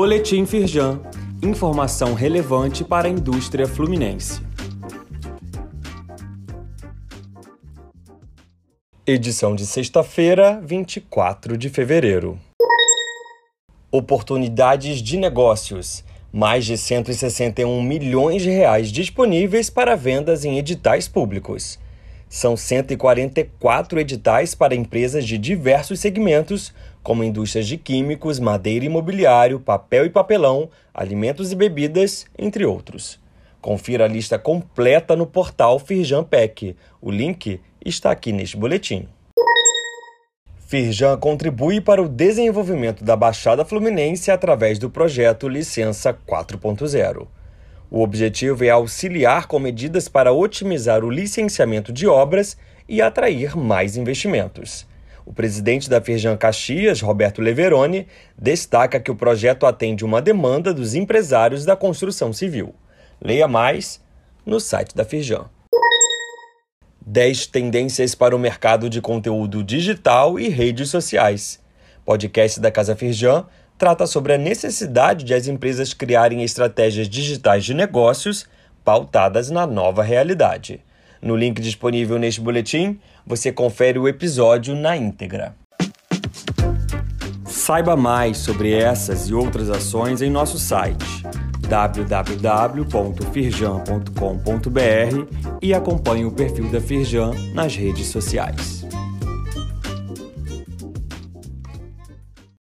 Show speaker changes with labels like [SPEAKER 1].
[SPEAKER 1] Boletim Firjan. Informação relevante para a indústria fluminense. Edição de sexta-feira, 24 de fevereiro. Oportunidades de negócios. Mais de 161 milhões de reais disponíveis para vendas em editais públicos. São 144 editais para empresas de diversos segmentos, como indústrias de químicos, madeira e imobiliário, papel e papelão, alimentos e bebidas, entre outros. Confira a lista completa no portal Firjan PEC. O link está aqui neste boletim. Firjan contribui para o desenvolvimento da Baixada Fluminense através do projeto Licença 4.0. O objetivo é auxiliar com medidas para otimizar o licenciamento de obras e atrair mais investimentos. O presidente da Firjan Caxias, Roberto Leveroni, destaca que o projeto atende uma demanda dos empresários da construção civil. Leia mais no site da Firjan. 10 tendências para o mercado de conteúdo digital e redes sociais. Podcast da Casa Firjan trata sobre a necessidade de as empresas criarem estratégias digitais de negócios pautadas na nova realidade. No link disponível neste boletim, você confere o episódio na íntegra. Saiba mais sobre essas e outras ações em nosso site www.firjan.com.br e acompanhe o perfil da Firjan nas redes sociais.